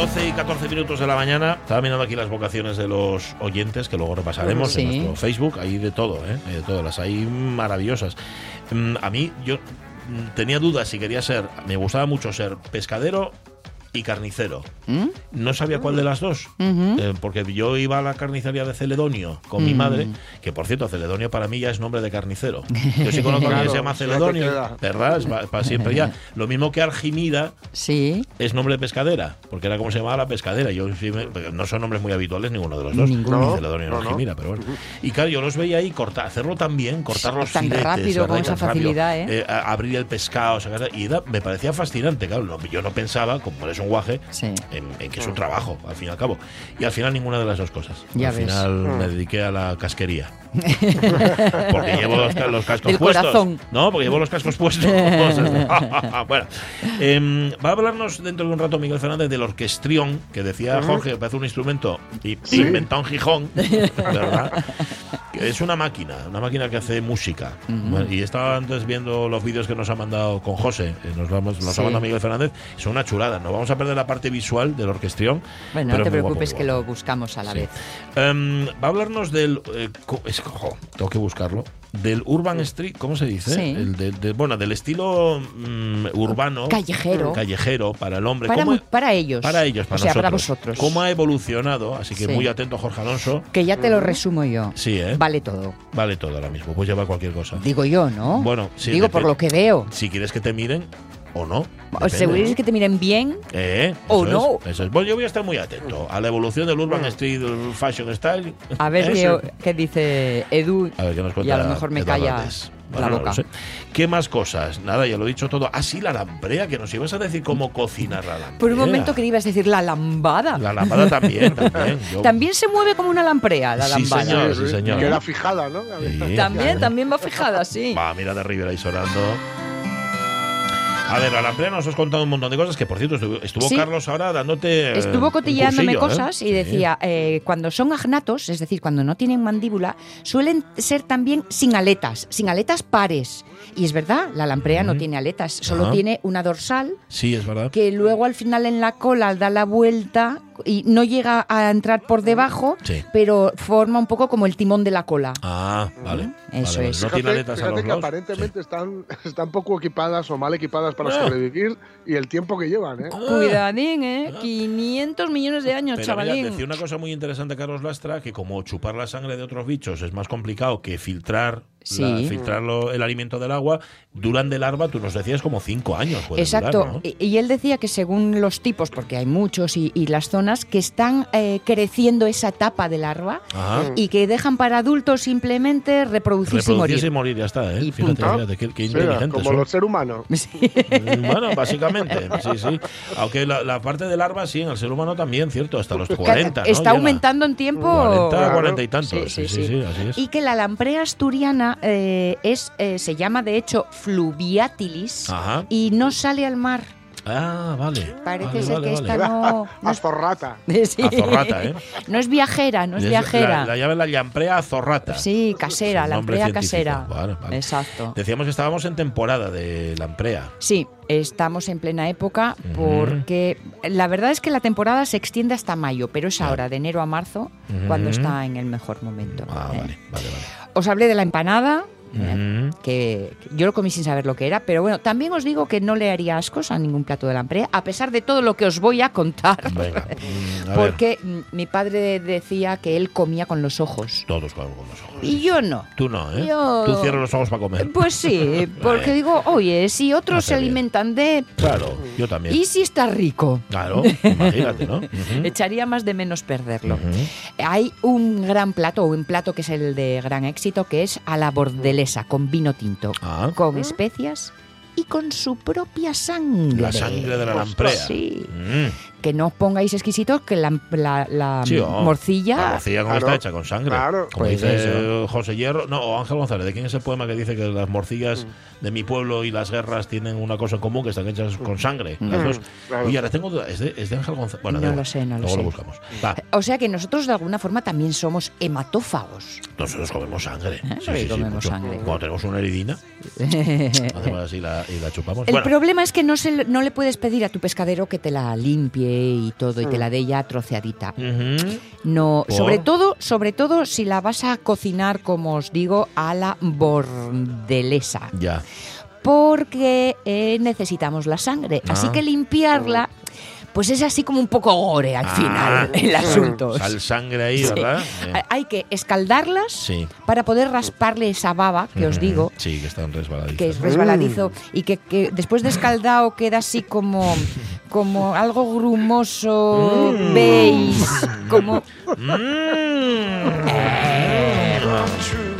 12 y 14 minutos de la mañana, estaba mirando aquí las vocaciones de los oyentes, que luego repasaremos Sí. en nuestro Facebook, hay de todo, ¿eh? Hay de todo, las hay maravillosas. Mm, A mí, yo mm, tenía dudas si quería ser, me gustaba mucho ser pescadero y carnicero. ¿Mm? No sabía cuál de las dos, eh, porque yo iba a la carnicería de Celedonio con mi Mm. madre, que por cierto, Celedonio para mí ya es nombre de carnicero. Yo sí conozco a alguien que se llama Claro, Celedonio. ¿verdad? Es pa- para siempre ya. Lo mismo que Argimida Sí. es nombre de pescadera, porque era como se llamaba la pescadera. Yo sí me- no son nombres muy habituales ninguno de los dos. Ninguno. Ni No, Celedonio ni no, no. Argimira, pero bueno. Y claro, yo los veía ahí cortar, hacerlo tan bien, cortar los Tan filetes, rápido, con esa tan rápido, facilidad, ¿eh? a- abrir el pescado, sacar, y da- me parecía fascinante, claro. no- yo no pensaba, como eres un guaje, Sí. en, en que es un trabajo, al fin y al cabo. Y al final ninguna de las dos cosas. Ya al ves. final me dediqué a la casquería. porque llevo los, los cascos Del puestos. corazón. No, porque llevo los cascos puestos. bueno, em, va a hablarnos dentro de un rato Miguel Fernández del orquestrión, que decía Jorge, parece un instrumento y inventado en Gijón, ¿verdad? Que es una máquina, una máquina que hace música. Bueno, y estaba antes viendo los vídeos que nos ha mandado con José, eh, nos, vamos, nos Sí. ha mandado Miguel Fernández, son una chulada. No vamos a perder la parte visual del orquestrión. Bueno, no te guapo, preocupes que lo buscamos a la Sí. vez. Em, va a hablarnos del. eh, es- jo, tengo que buscarlo. Del Urban Street, ¿cómo se dice? Sí. El de- de- bueno, del estilo mm, urbano. Callejero. Callejero para el hombre. Para, ¿Cómo- mu- para ellos. para ellos, para o sea, para nosotros. vosotros. ¿Cómo ha evolucionado? Así que Sí. muy atento, Jorge Alonso. Que ya te lo resumo yo. Sí, ¿eh? Vale todo. Vale todo ahora mismo. Pues lleva cualquier cosa. Digo yo, ¿no? Bueno, sí, Digo por lo que veo. Si quieres que te miren o no. Seguro es que te miren bien. Eh, o no. es, eso es. Bueno, yo voy a estar muy atento a la evolución del Urban Street Fashion Style. A ver qué, qué dice Edu. A ver qué nos y a lo mejor me calla la Bueno, no boca. lo sé. ¿Qué más cosas? Nada, ya lo he dicho todo. Ah, sí, la lamprea, que nos ibas a decir cómo cocinar la lamprea. Por un momento que ibas a decir la lambada. La lámpara también, también. Yo- También se mueve como una lamprea la Sí, lambada. señor. sí, señor. Queda fijada, ¿no? Sí. También, también va fijada, sí. Va, mira de Rivera y Sorando. A ver, la lamprea nos has contado un montón de cosas que, por cierto, estuvo, estuvo Sí. Carlos ahora dándote. eh, Estuvo cotillándome ¿eh? cosas y Sí. decía, eh, cuando son agnatos, es decir, cuando no tienen mandíbula, suelen ser también sin aletas, sin aletas pares. Y es verdad, la lamprea no tiene aletas, solo tiene una dorsal Sí, es verdad. que luego al final en la cola da la vuelta y no llega a entrar por debajo, Sí. pero forma un poco como el timón de la cola. Ah, vale. Eso Vale, es. No tiene aletas a fíjate los que aparentemente están, están poco equipadas o mal equipadas para Ah. sobrevivir y el tiempo que llevan, ¿eh? Cuidadín, ¿eh? 500 millones de años, Pero mira, chavalín. decía una cosa muy interesante Carlos Lastra, que como chupar la sangre de otros bichos es más complicado que filtrar, Sí. la- filtrar lo- el alimento del agua, duran de larva, tú nos decías, como cinco años. Exacto. durar, ¿no? y, y él decía que según los tipos, porque hay muchos y, y las zonas, que están eh, creciendo esa etapa de larva Ajá. y que dejan para adultos simplemente reproducirse y Reproducirse y morir. morir, ya está, ¿eh? Y Fíjate, punto. fíjate, qué, qué Sí, inteligentes como los seres humanos. Mm, Bueno, básicamente, sí, sí. Aunque la, la parte de larva, sí, en el ser humano también, cierto, hasta los 40. ¿no? Está Llega. aumentando en tiempo. 40, Claro. 40 y tantos. Sí, Sí, sí, sí, sí. sí, así es. Y que la lamprea asturiana eh, es, eh, se llama de hecho fluviatilis Ajá. y no sale al mar. Ah, vale. Parece Vale, ser vale, que vale. esta no, no es, Azorrata. Sí. Azorrata, ¿eh? no es viajera, no es Es viajera. La, la llaman la llamprea azorrata. Sí, casera, lamprea casera. Vale, vale. Exacto. Decíamos que estábamos en temporada de lamprea. Sí, estamos en plena época porque la verdad es que la temporada se extiende hasta mayo, pero es ahora, de enero a marzo, cuando Ujú. está en el mejor momento. Ah, ¿eh? vale, vale, vale. Os hablé de la empanada, Que yo lo comí sin saber lo que era, pero bueno, también os digo que no le haría ascos a ningún plato de lamprea, a pesar de todo lo que os voy a contar. Venga. mm, a. Porque mm, mi padre decía que él comía con los ojos. Todos con con los ojos. Y yo no. Tú no, ¿eh? Yo- Tú cierras los ojos para comer. Pues sí, porque digo, oye, si otros se bien. alimentan de... Claro, yo también. ¿Y si está rico? Claro, imagínate, ¿no? Echaría más de menos perderlo. Hay un gran plato, o un plato que es el de gran éxito, que es a la con vino tinto, Ah. con especias y con su propia sangre. La sangre de la lamprea. Sí. Mm. Que no os pongáis exquisitos, que la, la- la Sí, oh. morcilla... La morcilla como Claro. está hecha con sangre. Claro. Como Pues dice eso. José Hierro, no, o Ángel González, ¿de quién es el poema que dice que las morcillas Mm. de mi pueblo y las guerras tienen una cosa en común, que están hechas con sangre? Las dos. claro. Oye, ahora tengo duda, ¿es de, es de Ángel González? Bueno, No lo sé, no lo Luego sé. lo buscamos. Va, O sea que nosotros de alguna forma también somos hematófagos. nosotros comemos sangre. Sí, sí, sí, sí, comemos mucho. sangre. Cuando tenemos una heridina, hacemos así la- y la chupamos. El Bueno, problema es que no, se, le- no le puedes pedir a tu pescadero que te la limpie y todo y te la dé ya troceadita. No, ¿Por? sobre todo, sobre todo si la vas a cocinar, como os digo, a la bordelesa, Ya. porque eh, necesitamos la sangre. Así Ah. que limpiarla, pues es así como un poco gore al Ah. final el asunto. Sal sangre ahí, Sí. ¿verdad? Eh, Hay que escaldarlas Sí. para poder rasparle esa baba que os digo, Sí, que están resbaladizas. que es resbaladizo y que, que después de escaldado queda así como, como algo grumoso, Mm. beige, como... Mm.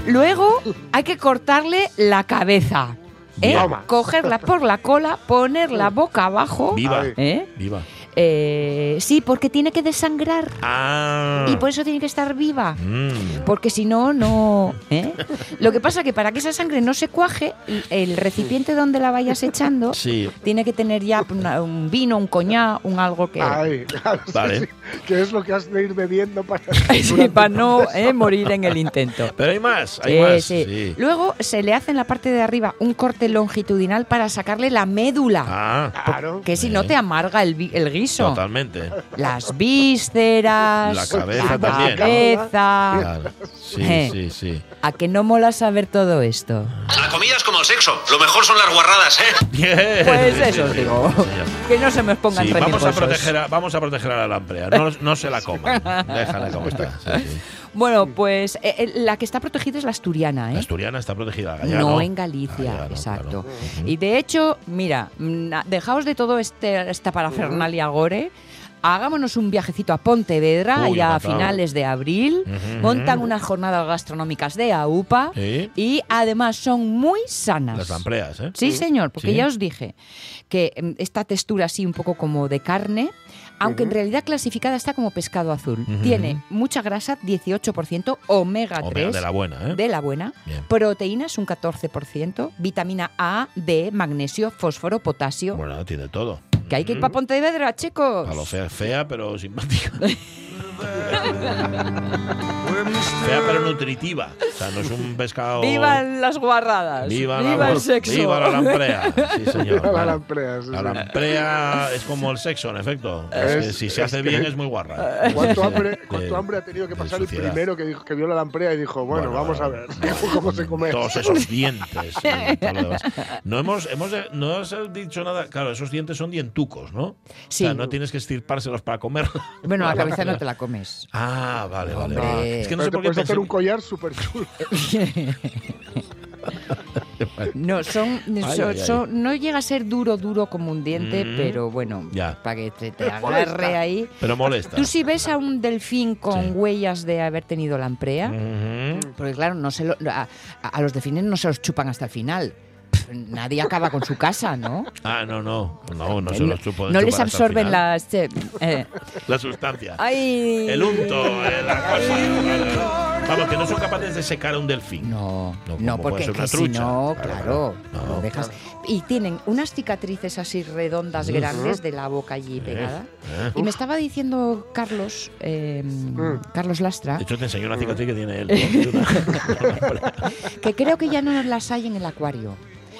Luego hay que cortarle la cabeza. ¿eh? Cogerla por la cola, ponerla boca abajo. Viva. ¿eh? Viva. Eh, sí, porque tiene que desangrar. Ah. Y por eso tiene que estar viva. Mm. Porque si no, no. ¿eh? Lo que pasa que para que esa sangre no se cuaje, el recipiente donde la vayas echando Sí. tiene que tener ya una- un vino, un coñac, un algo que. Ay, claro, sí, Vale. sí, que es lo que has de ir bebiendo para, para no eh, morir en el intento. Pero hay más, hay Sí, más. sí. Sí. Luego se le hace en la parte de arriba un corte longitudinal para sacarle la médula. Ah, Claro. Que si no te amarga el, el totalmente. Las vísceras, La cabeza la también. cabeza. Claro. Sí, Eh. sí, sí. ¿A que no mola saber todo esto? La comida es como el sexo. Lo mejor son las guarradas, ¿eh? Bien. Pues Sí, eso os sí, digo. sí. Que no se me pongan Sí, vamos a proteger a, vamos a proteger a la lamprea. No, no se la coman. Déjala como está. Bueno, pues eh, eh, la que está protegida es la asturiana, ¿eh? La asturiana está protegida. la gallega no, no en Galicia, Gallega no, exacto. claro. Y de hecho, mira, mm, dejaos de todo este esta parafernalia gore. Hagámonos un viajecito a Pontevedra Uy, ya a finales de abril. Montan unas jornadas gastronómicas de AUPA Sí. y además son muy sanas. Las lampreas, ¿eh? Sí, señor, porque Sí. ya os dije que mm, esta textura así un poco como de carne, aunque en realidad clasificada está como pescado azul. Tiene mucha grasa, 18%, omega 3. Omega de la buena, ¿eh? de la buena, Bien. proteínas un 14%, vitamina A, D, magnesio, fósforo, potasio. Bueno, tiene todo. Que hay que ir para Pontevedra, chicos. A lo fea, fea, pero simpática. fea, pero nutritiva. O sea, no es un pescado. ¡Vivan las guarradas! Viva, ¡Viva la, el sexo! Viva la lamprea. Sí, señor. La lamprea, sí, La sí. lamprea es como el sexo, en efecto. Es que Es- si se es hace que- bien es muy guarra. ¿Cuánto Sí, hambre, de- cuánto hambre ha tenido que pasar el primero que, dijo, que vio la lamprea y dijo, bueno, vamos a ver cómo se come? Todos esos dientes. y todo lo demás. No hemos, hemos no has dicho nada. Claro, esos dientes son dientucos, ¿no? Sí. O sea, no tienes que estirpárselos para comer. Bueno, la cabeza no te la comes. Ah, vale, vale. Es que no Pero sé te por qué puedes hacer pensé- un collar súper chulo. No, son, Ay, son- ay, ay. son- no llega a ser duro, duro como un diente, Mm. pero bueno, Ya. para que te, te Molesta. agarre ahí. Pero molesta. Tú si ves a un delfín con Sí. huellas de haber tenido lamprea, Ujú. porque claro, no se lo- a, a los delfines no se los chupan hasta el final. Nadie acaba con su casa, ¿no? Ah, no, no. No, no se los chupo. no les absorben las... eh, eh, La sustancia. ¡Ay! El unto, eh, la cosa. Vamos, que no son capaces de secar a un delfín. No, No, no, porque ser una que si trucha. no, Claro, claro, claro. lo No. dejas. Y tienen unas cicatrices así redondas grandes de la boca allí pegada. eh. Y me estaba diciendo Carlos, eh. Carlos Lastra, De hecho, te enseñó una cicatriz que tiene él. que creo que ya no las hay en el acuario.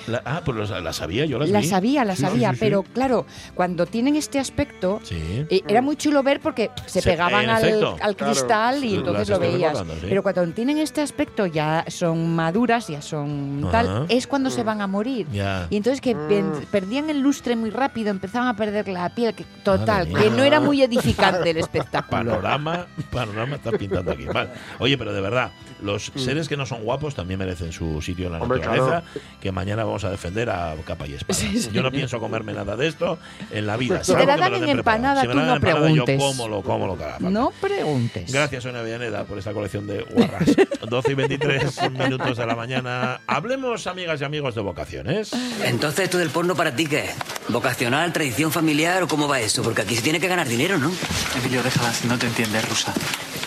La- ah, pues los- la sabía, yo las La vi. sabía, la Sí, sabía, sí, sí. pero claro, cuando tienen este aspecto, Sí. eh, era muy chulo ver porque se Se- pegaban al, efecto. al Claro. cristal y Sí, entonces las lo veías. Pero cuando tienen este aspecto ya son maduras, ya son Ajá. tal, es cuando se van a morir. Ya. Y entonces que pen- perdían el lustre muy rápido, empezaban a perder la piel, que, total, Madre que mía. no era muy edificante el espectáculo. Panorama, panorama está pintando aquí. Vale. Oye, pero de verdad, los seres que no son guapos también merecen su sitio en la Hombre, naturaleza, que mañana vamos a defender a capa y espada. Yo no pienso comerme nada de esto en la vida. Si te la dan en empanada, Si me tú no empanada, preguntes. Yo como lo, como lo. No preguntes. Gracias, Sonia Villaneda, por esta colección de guarras. 12 y 23 minutos de la mañana. Hablemos, amigas y amigos, de vocaciones. Entonces, ¿esto del porno para ti qué? es? ¿Vocacional, tradición familiar o cómo va eso? Porque aquí se tiene que ganar dinero, ¿no? Emilio, déjala, si no te entiendes, rusa.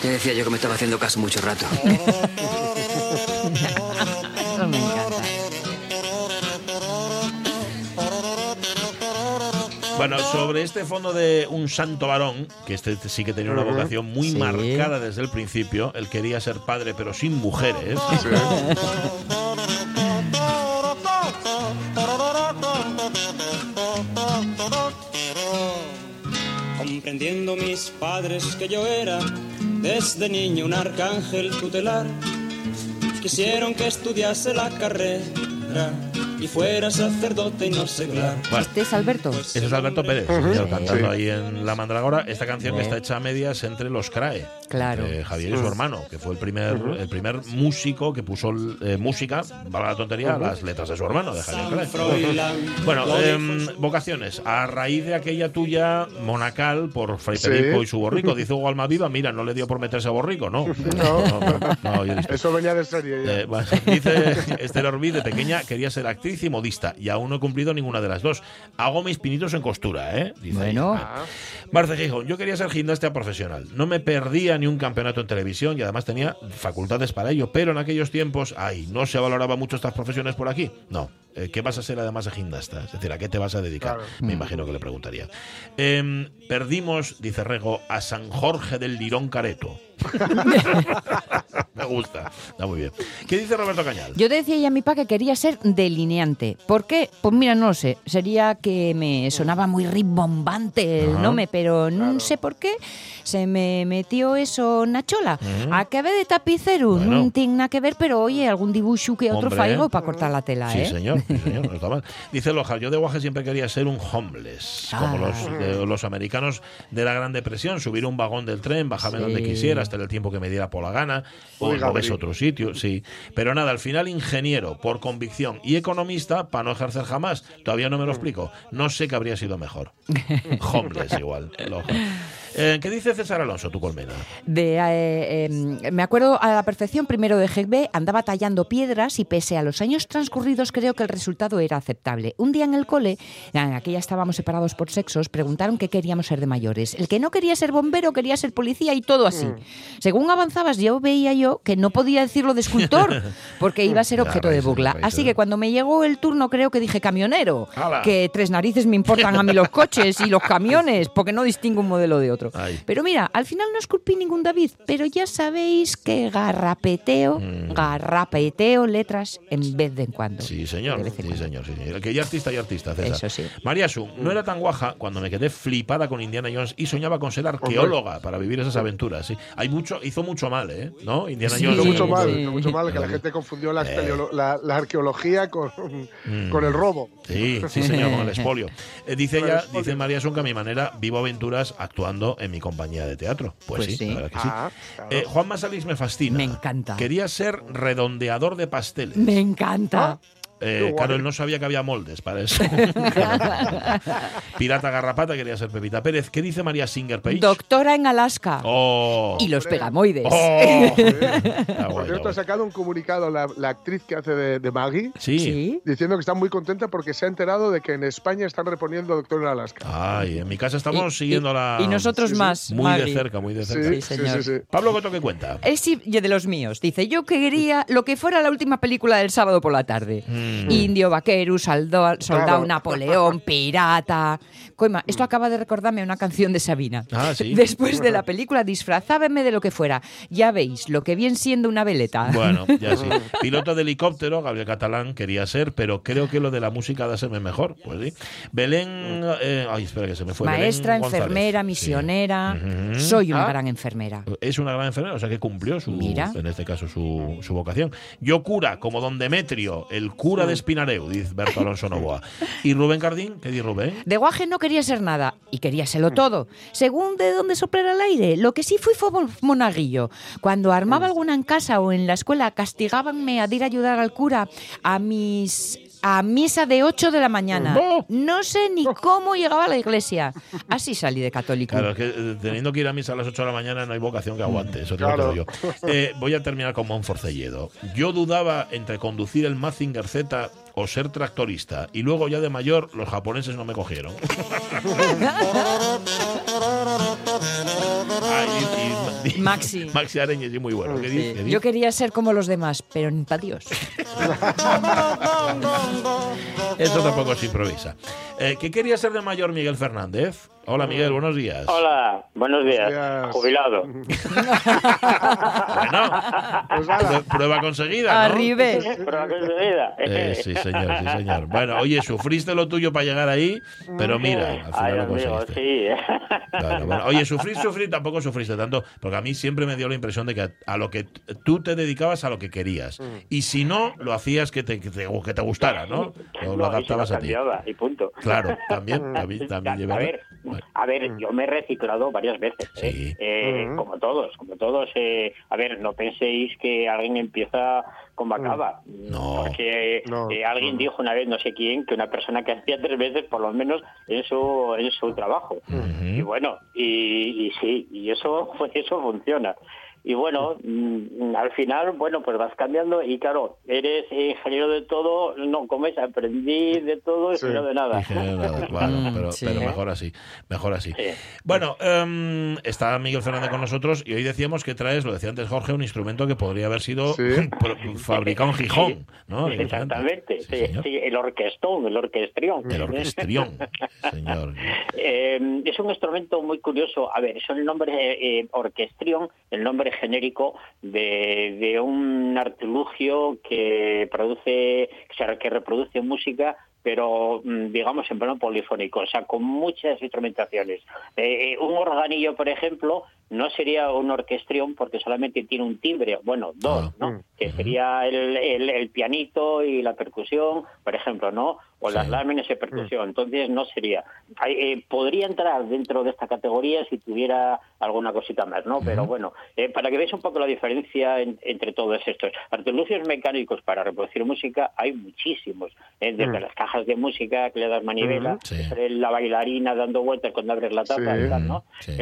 Te decía yo que me estaba haciendo caso mucho rato. Bueno, sobre este fondo de un santo varón, que este sí que tenía una vocación muy Sí. marcada desde el principio, él quería ser padre pero sin mujeres. comprendiendo mis padres que yo era desde niño un arcángel tutelar. Quisieron que estudiase la carrera y fuera sacerdote y no seglar. Bueno, Este es Alberto. ese es Alberto Pérez, señor, cantando Sí. ahí en La Mandragora. Esta canción que está hecha a medias entre los CRAE. Claro. entre Javier y su hermano, que fue el primer, el primer músico que puso eh, música, valga la tontería, a las letras de su hermano, de Javier Crae. Bueno, em, vocaciones. A raíz de aquella tuya monacal por Fray Sí. Perico y su borrico, dice Hugo Almaviva, mira, no le dio por meterse a borrico, ¿no? No. no. Eso venía de serie ya. Eh, bueno, dice Esther Orbí, de pequeña quería ser actriz y modista y aún no he cumplido ninguna de las dos. Hago mis pinitos en costura, ¿eh? Dice. Bueno. Ah. Marce Gijón, yo quería ser gimnasta profesional. No me perdía ni un campeonato en televisión y además tenía facultades para ello, pero en aquellos tiempos, ay, no se valoraba mucho estas profesiones por aquí. No. Eh, ¿Qué vas a ser además de gimnasta? Es decir, ¿a qué te vas a dedicar? Claro. Me imagino que le preguntaría. Em, perdimos, dice Rego, a San Jorge del Lirón Careto. Me gusta. Está muy bien. ¿Qué dice Roberto Cañal? Yo decía ya a mi pa que quería ser delineante. ¿Por qué? Pues mira, no lo sé. Sería que me sonaba muy rimbombante el nombre, pero no sé por qué se me metió eso na chola. Acabé de tapicero, Bueno. no tiene nada que ver, pero oye, algún dibujo que otro faigo para cortar la tela, Sí, ¿eh? señor, sí, señor, no está mal. Dice Loja, yo de Guaje siempre quería ser un homeless, como Ah. los, de- los americanos de la Gran Depresión, subir un vagón del tren, bajarme Sí. donde quisiera, hasta el tiempo que me diera por la gana, o ves otro sitio, sí. Pero nada, al final ingeniero, por convicción, y economista, para no ejercer jamás. Todavía no me lo explico. No sé qué habría sido mejor. homeless igual. Eh, ¿Qué dice César Alonso, tu colmena? De, eh, eh, me acuerdo a la perfección, primero de GB, andaba tallando piedras y pese a los años transcurridos creo que el resultado era aceptable. Un día en el cole, en aquella estábamos separados por sexos, preguntaron qué queríamos ser de mayores. El que no quería ser bombero quería ser policía y todo así. Según avanzabas yo veía yo que no podía decirlo de escultor porque iba a ser objeto de burla. Así que cuando me llegó el turno creo que dije camionero, ¡Hala! que tres narices me importan a mí los coches y los camiones porque no distingo un modelo de otro. Ay. Pero mira, al final no esculpí ningún David, pero ya sabéis que garrapeteo, garrapeteo letras en vez de en cuando. Sí, señor. Sí, cuando. señor. Sí, señor. Que ya artista y artista, César. Eso sí. María Su, no era tan guaja cuando me quedé flipada con Indiana Jones y soñaba con ser arqueóloga para vivir esas aventuras. Sí. Hay mucho, hizo mucho mal, ¿eh? ¿No? Indiana Sí, Jones. Hizo mucho sí, mal, sí. hizo mucho mal, que la gente confundió la, espeleolo- la- la arqueología con, con el robo. Sí, sí, señor, con el expolio. Eh, dice ella, dice María Sun que a mi manera vivo aventuras actuando en mi compañía de teatro. Pues, Pues sí, sí. la verdad que sí. Ah, claro. Eh, Juan Masalix me fascina. Me encanta. Quería ser redondeador de pasteles. Me encanta. Eh, él no sabía que había moldes para eso. Pirata Garrapata quería ser Pepita Pérez. ¿Qué dice María Singer Page? Doctora en Alaska. Oh. Y los pegamoides. Oh. Está Por guay, cierto, ha sacado un comunicado la, la actriz que hace de, de Maggie Sí. Sí. diciendo que está muy contenta porque se ha enterado de que en España están reponiendo Doctor en Alaska. Ay, en mi casa estamos Y- siguiendo y- la. Y nosotros Sí, sí. más. Muy de cerca, muy de Sí, cerca. Sí, sí, señor. sí, sí. Pablo Coto, ¿qué cuenta? Es sí, de los míos. Dice, yo quería lo que fuera la última película del sábado por la tarde. Mm. Mm. Indio, vaquero, soldado, soldado Claro. Napoleón, pirata. Coima, esto acaba de recordarme una canción de Sabina. Ah, sí. Después de la película, disfrazábenme de lo que fuera. Ya veis, lo que viene siendo una veleta. Bueno, ya sí. Piloto de helicóptero, Gabriel Catalán quería ser, pero creo que lo de la música da serme mejor. Pues sí. Belén. eh, ay, espera que se me fue. Belén Maestra, González. enfermera, Sí. misionera. Soy una Ah. gran enfermera. Es una gran enfermera, o sea que cumplió su, Mira. en este caso su, su vocación. Yo cura, como don Demetrio, el cura de Espinareu, dice Berto Alonso Novoa. ¿Y Rubén Cardín? ¿Qué dice Rubén? De guaje no quería ser nada y quería serlo todo. Según de dónde soplara el aire, lo que sí fui fue mon- monaguillo. Cuando armaba alguna en casa o en la escuela, castigábanme a ir a ayudar al cura a mis a misa de 8 de la mañana. ¡Oh! No sé ni cómo llegaba a la iglesia. Así salí de católico. Claro, es que eh, teniendo que ir a misa a las 8 de la mañana no hay vocación que aguante, eso te Claro. lo digo yo. Eh, voy a terminar con Monforcelledo. Yo dudaba entre conducir el Mazinger Z o ser tractorista, y luego ya de mayor los japoneses no me cogieron. Ay, Maxi. Maxi Areñez, sí, muy bueno. ¿Qué Sí. dice? ¿Qué Yo quería ser como los demás, pero para Dios. Esto tampoco se improvisa. Eh, ¿Qué quería ser de mayor Miguel Fernández? Hola Miguel, buenos días. Hola, buenos días. días. Jubilado. Bueno, Pues prueba conseguida. ¿no? Arribe. Prueba conseguida. Eh, sí, señor, sí, señor. Bueno, oye, sufriste lo tuyo para llegar ahí, pero mira, al final Ay, lo amigo, conseguiste. sí. Claro, bueno. Oye, sufrir, sufrir, tampoco sufriste tanto, porque a mí siempre me dio la impresión de que a, a lo que tú te dedicabas a lo que querías. Y si no, lo hacías que te, que te, que te gustara, ¿no? Lo, No, adaptabas a ti. cambiaba, y punto. Claro, también, también, también a llevaba- ver, Bueno. a ver, yo me he reciclado varias veces, ¿eh? Sí. Eh, como todos, como todos. eh, a ver, no penséis que alguien empieza como acaba, No. porque No, eh, alguien no. dijo una vez, no sé quién, que una persona que hacía tres veces, por lo menos, en su, en su trabajo. Y bueno, y, y sí, y eso, pues eso funciona. Y bueno, mm, al final, bueno, pues vas cambiando y claro, eres ingeniero de todo, no comes, aprendí de todo y Sí. no de nada. Ingeniero de nada, claro, pero, sí. pero mejor así, mejor así. Sí. Bueno, em, está Miguel Fernández con nosotros y hoy decíamos que traes, lo decía antes Jorge, un instrumento que podría haber sido fabricado en Gijón, ¿no? Exactamente, Sí, sí, señor. sí, el orquestón, el orquestrión. El orquestrión, señor. Eh, es un instrumento muy curioso. A ver, es el nombre eh, orquestrión, el nombre genérico de, de un artilugio que produce, que reproduce música pero mm, digamos en plano polifónico, o sea, con muchas instrumentaciones. Eh, eh, un organillo, por ejemplo, no sería un orquestrión porque solamente tiene un timbre, bueno, dos. ¿no? Que sería el, el- el pianito y la percusión, por ejemplo, ¿no? O las Sí. láminas de percusión. Entonces no sería. Eh, podría entrar dentro de esta categoría si tuviera alguna cosita más, ¿no? Pero bueno, eh, para que veáis un poco la diferencia en- entre todos estos. Artilugios mecánicos para reproducir música hay muchísimos. ¿eh? Desde Mm. las cajas de música que le das manivela, Sí. la bailarina dando vueltas cuando abres la tapa Sí. y tal, ¿no? Sí.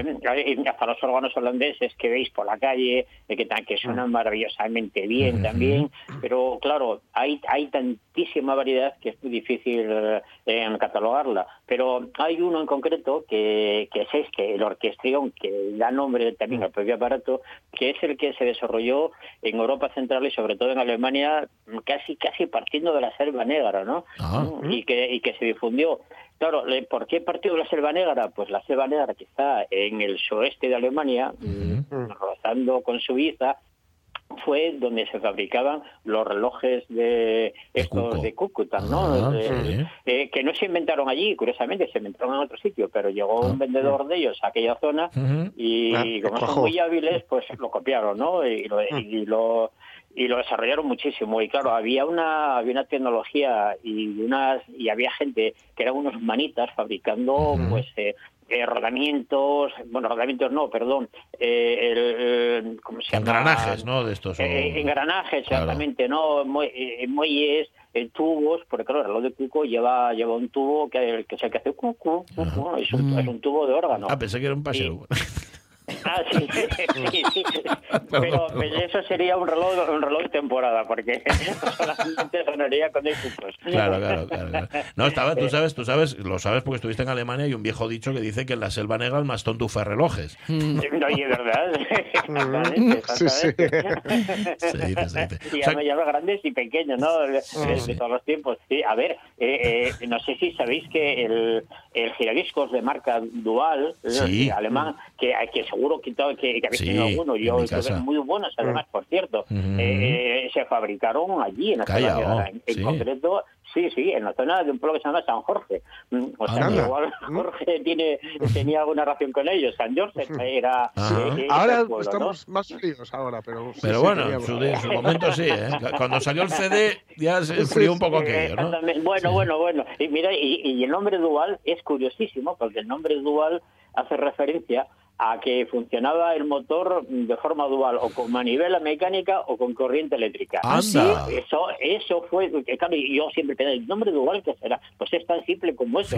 Hasta los órganos holandeses que veis por la calle, eh, que, que suenan maravillosamente bien también, pero claro, hay, hay tantísima variedad que es muy difícil eh, eh, catalogarla. Pero hay uno en concreto que, que es este, el orquestrión, que da nombre también al propio aparato, que es el que se desarrolló en Europa Central y sobre todo en Alemania, casi casi partiendo de la selva negra, ¿no? Ah. Y que, y que se difundió. Claro, le- ¿por qué partió de la selva negra? Pues la selva negra que está en el suroeste de Alemania, mm, rozando con Suiza, fue donde se fabricaban los relojes de estos de Cúcuta, ¿no? Ah, Eh, sí. eh, que no se inventaron allí, curiosamente, se inventaron en otro sitio, pero llegó Ah. un vendedor de ellos a aquella zona y Ah, como son muy hábiles, pues lo copiaron, ¿no? Y lo, y lo y lo desarrollaron muchísimo y claro había una había una tecnología y unas y había gente que eran unos manitas fabricando pues eh, eh, rodamientos bueno rodamientos no perdón eh, el, el- cómo se llama Engranajes, ¿no? De estos. o- eh, engranajes, Claro. exactamente, ¿no? Mue- eh, muelles, eh, tubos, porque claro, el reloj de cuco lleva, lleva un tubo que, que es el que hace cucu, cucu, es, un, Mm. es un tubo de órgano. Ah, pensé que era un paseo. Ah, sí, sí, sí. Pero eso sería un reloj, un reloj de temporada, porque solamente sonaría con equipos. Claro, claro, claro, claro. No, estaba, tú sabes, tú sabes, lo sabes porque estuviste en Alemania y un viejo dicho que dice que en la selva negra el más tonto fue relojes. No, y es verdad. Mm, sí, sí. Se dice, se dice. Y O sea, además ya los grandes y pequeños, ¿no? De, de- de todos los tiempos. Sí, a ver, eh, eh, no sé si sabéis que el, el giradiscos de marca Dual, Sí. alemán, que, que seguro que, todo- que, que habéis Sí, tenido alguno, en yo tuve muy buenos además, por cierto, Ujú. eh, eh, se fabricaron allí en la Calla, zona de- oh, en, en sí. concreto, sí, sí, en la zona de un pueblo que se llama San Jorge. Mm, O sea, que igual Jorge tiene, tenía alguna relación con ellos. San Jorge era... Eh, Ahora estamos más fríos ahora, pero. sí, Pero sí, bueno, en su, en su momento sí, ¿eh? Cuando salió el CD ya se enfrió un poco aquello, ¿no? Bueno, bueno, bueno. Y mira, y, y el nombre dual es curiosísimo, porque el nombre dual hace referencia a que funcionaba el motor de forma dual, o con manivela mecánica o con corriente eléctrica. Anda. Eso, eso fue, que claro, y yo siempre pensé, el nombre dual, ¿qué será? Pues es tan simple como eso.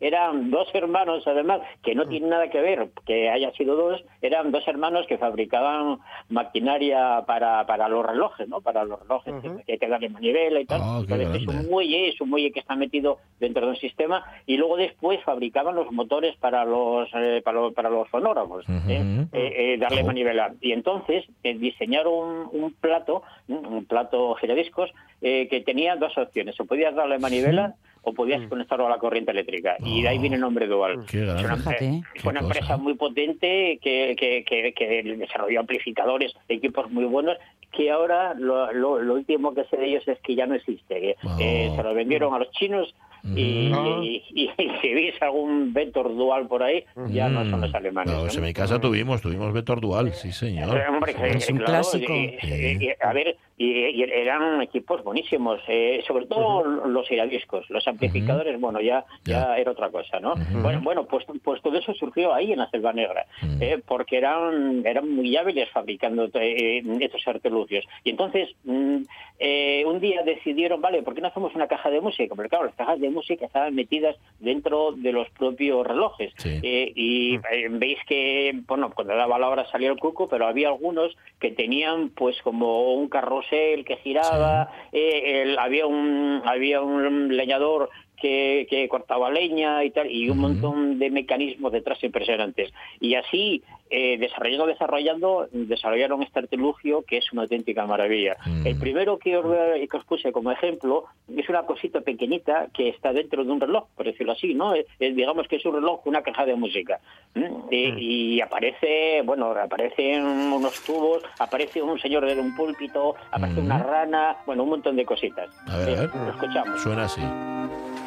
Eran, dos hermanos, además, que no tienen nada que ver, que haya sido dos, eran dos hermanos que fabricaban maquinaria para, para los relojes, ¿no? Para los relojes, que hay que darle manivela y tal. Ah, Entonces, es un muelle, es un muelle que está metido dentro de un sistema, y luego después fabricaban los motores para los, eh, para, los para los fonógrafos, Ujú. ¿eh? Eh, eh, darle Oh. manivela. Y entonces eh, diseñaron un, un plato, un plato giradiscos, eh, que tenía dos opciones. O podías darle manivela o podías conectarlo a la corriente eléctrica. Y de ahí viene el nombre dual. Qué Es una. Fíjate. fue una empresa muy potente que, que, que, que desarrolló amplificadores, equipos muy buenos, que ahora lo, lo, lo último que sé de ellos es que ya no existe. Oh. se lo vendieron a los chinos y, y- y- y si veis algún Vector dual por ahí, ya no son los alemanes. No, ¿no? pues en mi casa tuvimos, tuvimos Vector Dual, sí señor. Hombre, que- Es un claro, clásico. y- y- y- a ver, y, y eran equipos buenísimos, eh, sobre todo los giradiscos, los amplificadores, bueno, ya, ya Ya. era otra cosa, ¿no? Bueno, bueno, pues, pues todo eso surgió ahí en la Selva Negra, eh, porque eran, eran muy hábiles fabricando eh, estos artilugios. Y entonces, mm, eh, un día decidieron, vale, ¿por qué no hacemos una caja de música? Porque claro, las cajas de música estaban metidas dentro de los propios relojes. Sí. Eh, y eh, veis que, bueno, cuando daba la hora salía el cuco, pero había algunos que tenían pues como un carrusel que giraba, eh, el- había un había un leñador que, que cortaba leña y tal, y un Ujú. montón de mecanismos detrás impresionantes. Y así, eh, desarrollando, desarrollando, desarrollaron este artilugio que es una auténtica maravilla. Mm. El primero que os, que os puse como ejemplo es una cosita pequeñita que está dentro de un reloj, por decirlo así, ¿no? Es- es, digamos que es un reloj una caja de música. ¿m? Y, y aparece, bueno, aparecen unos tubos, aparece un señor de un púlpito, aparece Mm. una rana, bueno, un montón de cositas. A ver, Eh, a ver. lo escuchamos. Suena así.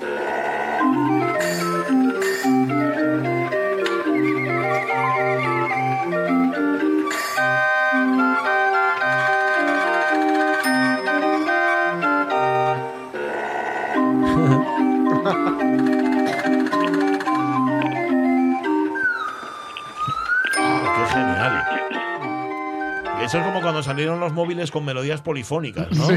Música Eso es como cuando salieron los móviles con melodías polifónicas, ¿no?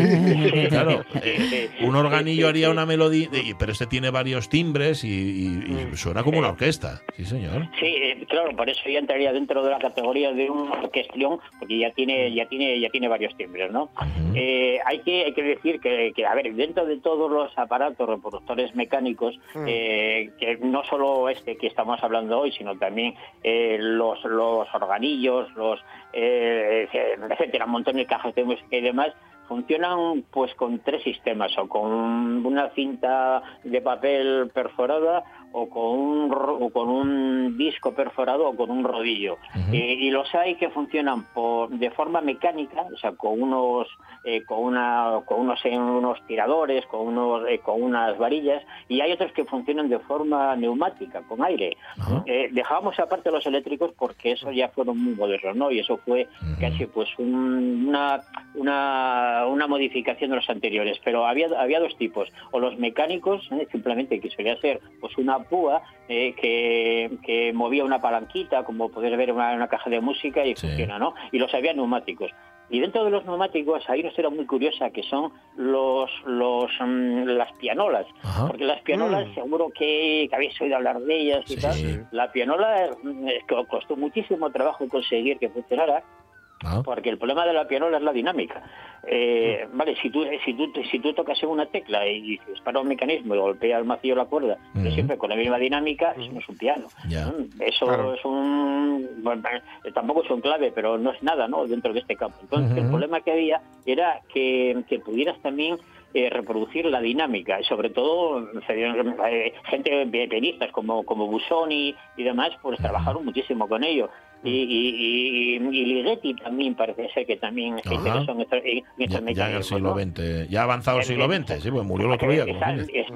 Claro, eh, un organillo haría una melodía, pero este tiene varios timbres y, y- y suena como una orquesta. Sí, señor. Sí, eh, claro, por eso ya entraría dentro de la categoría de un orquestrión, porque ya tiene, ya tiene, ya tiene varios timbres, ¿no? Eh, hay que, hay que decir que, que, a ver, dentro de todos los aparatos reproductores mecánicos, eh, que no solo este que estamos hablando hoy, sino también eh, los, los organillos, los eh, etcétera, un montón de cajas de música y demás, funcionan pues con tres sistemas, o con una cinta de papel perforada, o con un, o con un disco perforado, o con un rodillo. Ujú. Eh, y los hay que funcionan por, de forma mecánica, o sea, con unos, eh, con una, con unos, unos tiradores, con unos, eh, con unas varillas, y hay otros que funcionan de forma neumática, con aire. Ajá. Eh, dejábamos aparte los eléctricos porque esos ya fueron muy modernos, ¿no? Y eso fue Ujú. casi pues un- una, una, una modificación de los anteriores. Pero había, había dos tipos, o los mecánicos, ¿eh? simplemente que solía ser pues una púa eh, que, que movía una palanquita, como podéis ver una, una caja de música y Sí. funciona, ¿no? Y los había neumáticos. Y dentro de los neumáticos hay una historia muy curiosa que son los, los mm, las pianolas. Ajá. Porque las pianolas, Mm. seguro que, que habéis oído hablar de ellas y Sí. tal. La pianola mm, es que costó muchísimo trabajo conseguir que funcionara. Ah. Porque el problema de la pianola es la dinámica. Eh, vale, si tú, si, tú, si tú tocas en una tecla y dispara un mecanismo y golpea al macillo la cuerda, pero siempre con la misma dinámica, eso no es un piano. Ya. ¿no? Eso Claro. es un... bueno, eh, tampoco es un clave, pero no es nada ¿no? dentro de este campo. Entonces, el problema que había era que, que pudieras también eh, reproducir la dinámica y sobre todo eh, gente pianistas como como Busoni y demás pues trabajaron muchísimo con ello y, y, y, y Ligeti también parece ser que también interesó en estos, en estos Ya, ya en el siglo ¿no? XX. Ya ha avanzado el Eh, siglo eh, XX, sí, pues murió el otro día.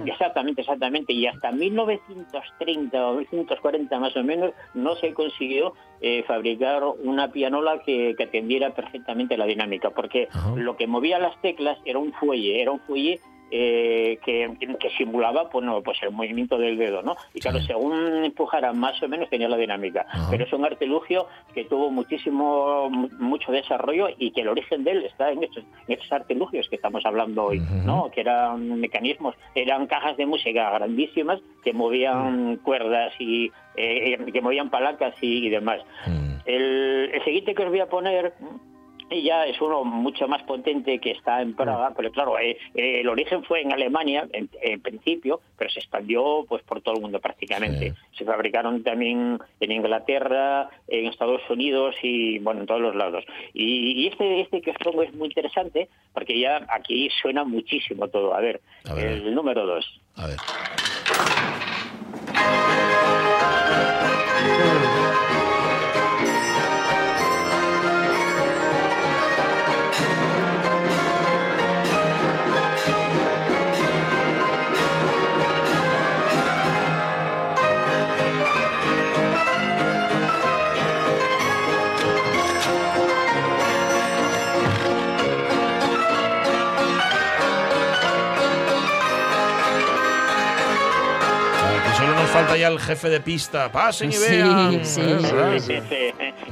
exactamente, exactamente. Y hasta 1930 o 1940 más o menos no se consiguió eh, fabricar una pianola que, que atendiera perfectamente la dinámica, porque Ajá. lo que movía las teclas era un fuelle, era un fuelle eh, que, que simulaba pues, no, pues el movimiento del dedo, ¿no? Y claro, Sí. según empujara más o menos tenía la dinámica. Ajá. Pero es un artilugio que tuvo muchísimo, mu- mucho desarrollo y que el origen de él está en estos, en estos artilugios que estamos hablando hoy. ¿no? Que eran mecanismos, eran cajas de música grandísimas que movían cuerdas y eh, que movían palancas y, y demás. Mm. El, el siguiente que os voy a poner y ya es uno mucho más potente que está en Praga, pero claro, eh, eh, el origen fue en Alemania en, en principio, pero se expandió pues por todo el mundo prácticamente. Se fabricaron también en Inglaterra, en Estados Unidos y bueno, en todos los lados. Y, y este este que os pongo es muy interesante porque ya aquí suena muchísimo todo. A ver, A ver. el número dos. A ver. Nos falta ya el jefe de pista. Pasen y vean. sí. ¿Verdad? Sí, sí,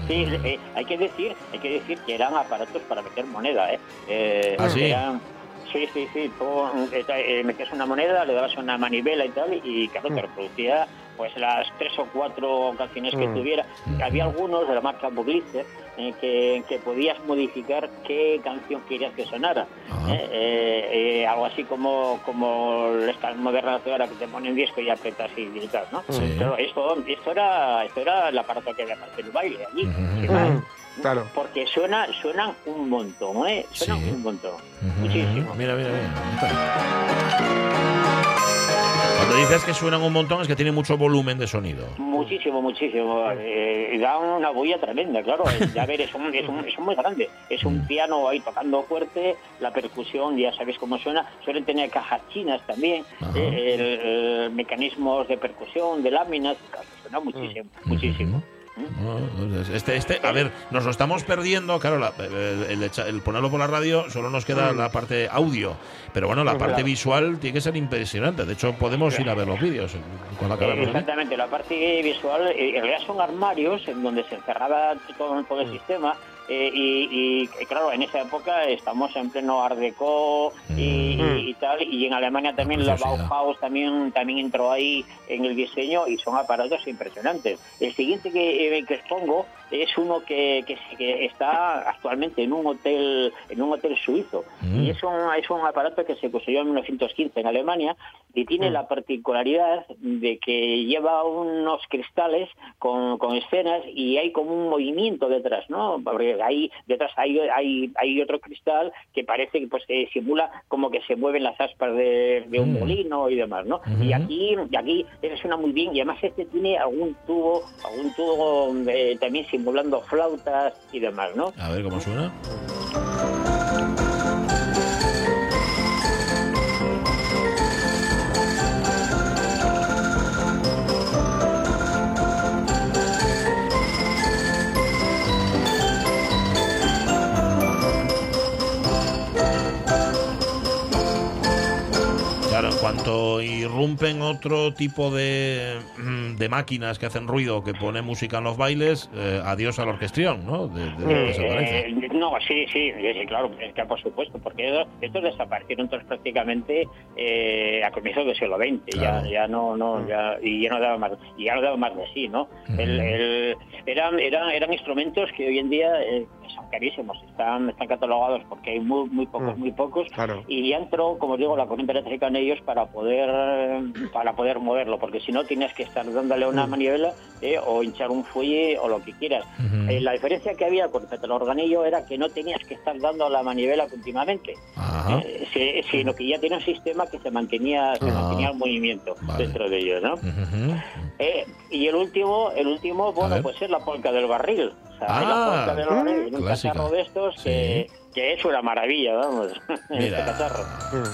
sí. Eh, hay que decir, hay que decir que eran aparatos para meter moneda, ¿eh? Eh, ¿Ah, sí? eran- sí, sí, sí. Tú eh, eh, metías una moneda, le dabas una manivela y tal, y claro, te reproducía pues las tres o cuatro canciones que Mm. tuviera. Había algunos de la marca Buglister eh, que, que podías modificar qué canción querías que sonara. ¿eh? Eh, eh, algo así como, como estas modernas de ahora que te ponen disco y apretas y gritas, ¿no? Sí. Pero esto, esto era esto era el aparato que había para hacer el baile allí. Más. Mm, Claro. Porque suena, suenan un montón, ¿eh? Suenan Sí. un montón. Ujú. Muchísimo. Mira, mira, mira. Cuando dices que suenan un montón es que tiene mucho volumen de sonido. Muchísimo, muchísimo. Eh, da una bulla tremenda, claro. A ver, es un, es, un, es un muy grande. Es un piano ahí tocando fuerte, la percusión, ya sabéis cómo suena. Suelen tener cajas chinas también, eh, el- el- mecanismos de percusión, de láminas. Claro, suena muchísimo, muchísimo. Este, este, a ver, nos lo estamos perdiendo. Claro, la- el, el ponerlo por la radio solo nos queda la parte audio. Pero bueno, la parte Claro. visual tiene que ser impresionante. De hecho, podemos ir a ver los vídeos cuando acabemos. Eh, exactamente, la parte visual, eh, en realidad son armarios en donde se encerraba todo, todo el sistema. Eh, y, y, eh, claro, en esa época estamos en pleno Art Deco y, Mm. y tal, y en Alemania también la. Bauhaus también, también entró ahí en el diseño y son aparatos impresionantes. El siguiente que, eh, que expongo es uno que, que, que está actualmente en un hotel en un hotel suizo Mm. y es un, es un aparato que se construyó en 1915 en Alemania y tiene la particularidad de que lleva unos cristales con, con escenas y hay como un movimiento detrás, ¿no? Porque ahí detrás hay, hay, hay otro cristal que parece que pues que simula como que se mueven las aspas de, de un Mm. molino y demás, ¿no? Y aquí, y aquí eh, suena muy bien y además este tiene algún tubo, algún tubo eh, también simulando flautas y demás, ¿no? A ver cómo suena. Cuanto irrumpen otro tipo de, mm, de máquinas que hacen ruido, que pone música en los bailes, eh, adiós al orquestrión, ¿no? De, desaparece. Eh, no, sí, sí, sí, claro, por supuesto, porque estos desaparecieron todos prácticamente eh, a comienzos del siglo XX, Claro. ya, ya no, no, ya, y ya no daba más, y ya no daba más de sí, ¿no? El- el- eran, eran, eran instrumentos que hoy en día eh, son carísimos, están, están catalogados porque hay muy, muy pocos, Mm. muy pocos, Claro. y ya entró, como os digo, la corriente eléctrica en ellos para poder, para poder moverlo, porque si no tienes que estar dándole una manivela eh, o hinchar un fuelle o lo que quieras. Eh, la diferencia que había con respecto al organillo era que no tenías que estar dando la manivela continuamente, eh, si- sino que ya tiene un sistema que se mantenía, se Ah. mantenía el movimiento Vale. dentro de ellos, ¿no? Eh, y el último, el último, bueno, pues es la polca del barril. O sea, Ah, la polca del barril, en un clásica. cacharro de estos que, que es una maravilla, vamos, este Mira. cacharro. ¿Eh?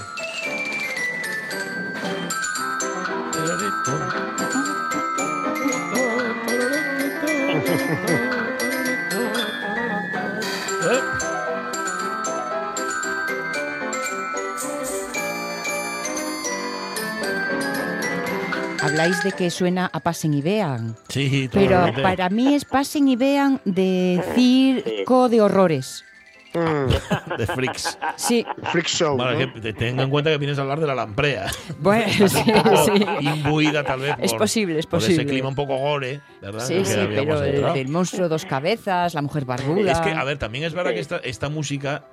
Habláis de que suena a pasen y vean. Sí, Pero para mí es pasen y vean de circo de horrores. De freaks. Sí, Freak Show. Vale, ¿no? que te- tenga en cuenta que vienes a hablar de la lamprea. bueno, sí, sí. Imbuida tal vez Es por- posible, es por posible. ese clima un poco gore, ¿verdad? Sí, Que sí, pero el, del monstruo dos cabezas, la mujer barbuda. Es que, a ver, también es verdad que esta, esta música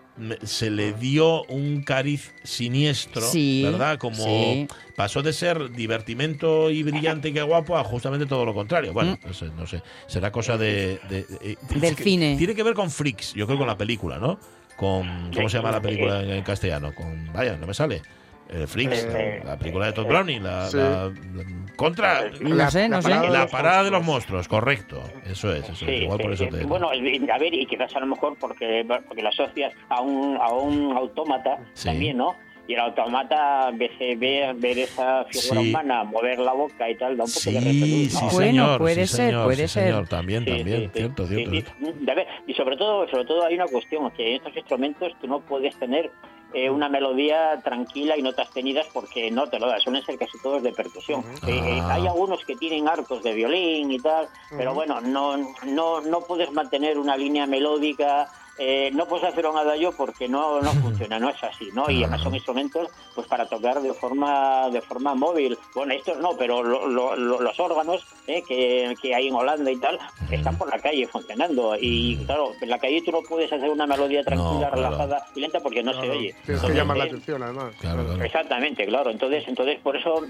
se le dio un cariz siniestro, Sí, ¿verdad? Como sí. pasó de ser divertimento y brillante y qué guapo a justamente todo lo contrario. Bueno, Mm. no, sé, no sé, será cosa de... de- de- eh, Del que cine. Tiene que ver con Freaks, yo creo con la película, ¿no? Con, ¿Cómo se llama la película en, en castellano? Con, vaya, no me sale. Eh, Freaks, Eh, la película de Todd Browning, la, sí. la- la- contra No sé, no sé. la parada de los monstruos. correcto. Eso es, eso es. Sí, Igual sí, por eso sí. te. Bueno, a ver, y quizás a lo mejor porque, porque lo asocias a un, a un autómata Sí. también, ¿no? Y el autómata, ve- ver, ver esa figura Sí. humana, mover la boca y tal, da un poco Sí, de sí, repelús, ¿no? Bueno, señor. puede sí, ser, señor, puede sí, ser. señor, También, Sí, también. sí, sí. cierto, Sí, cierto. Y, a ver, y sobre todo, sobre todo hay una cuestión, que en estos instrumentos tú no puedes tener eh, una melodía tranquila y notas tenidas porque no te lo da, suelen ser casi todos de percusión. Eh, eh, Ah. hay algunos que tienen arcos de violín y tal, pero bueno, no, no, no puedes mantener una línea melódica. Eh, no puedes hacer un adagio porque no, no funciona, no es así, ¿no? Y además son instrumentos pues para tocar de forma de forma móvil. Bueno, estos no, pero lo- lo- lo- los órganos eh, que, que hay en Holanda y tal están por la calle funcionando. Y claro, en la calle tú no puedes hacer una melodía tranquila, claro. relajada y lenta porque no se oye. Tienes que llamar la eh, atención, además. Claro, claro. Exactamente, claro. Entonces, entonces por eso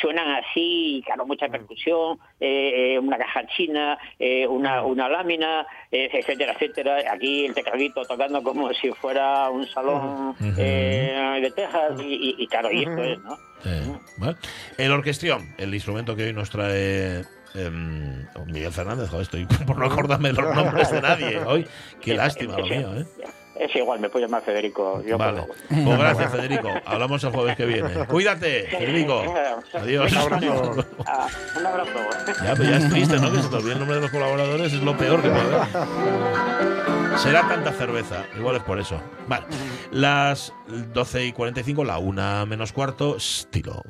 suenan así, claro, mucha percusión, eh, una caja china, eh, una, una lámina, eh, etcétera, etcétera. Aquí el tecladito tocando como si fuera un salón eh, de Texas y, y- y claro, y esto es, ¿no? El orquestrión, el instrumento que hoy nos trae em, Miguel Fernández. Joder, estoy por no acordarme los nombres de nadie hoy. Qué lástima lo mío, ¿eh? Es igual, me puedo llamar Federico. Yo Vale. puedo. Pues gracias, Federico. Hablamos el jueves que viene. Cuídate, Federico. Adiós. Un abrazo. Ah, un abrazo. Ya, pero ya es triste, ¿no? Que se te olvide el nombre de los colaboradores, es lo peor que puede haber. Será tanta cerveza, igual es por eso. Vale, las 12 y 45, la 1 menos cuarto, estilo.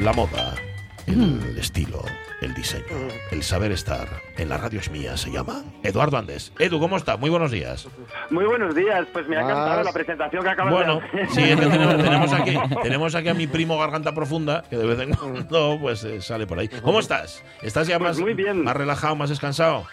La moda, el estilo, el diseño, el saber estar. En la radio es mía, se llama Eduardo Andés. Edu, ¿cómo estás? Muy buenos días. Muy buenos días, pues me ha encantado la presentación que acabas Bueno, de hacer. sí, es que tenemos, tenemos aquí, tenemos aquí a mi primo Garganta Profunda, que de vez en cuando pues eh, sale por ahí. ¿Cómo estás? ¿Estás ya Pues más, muy bien. más relajado, más descansado?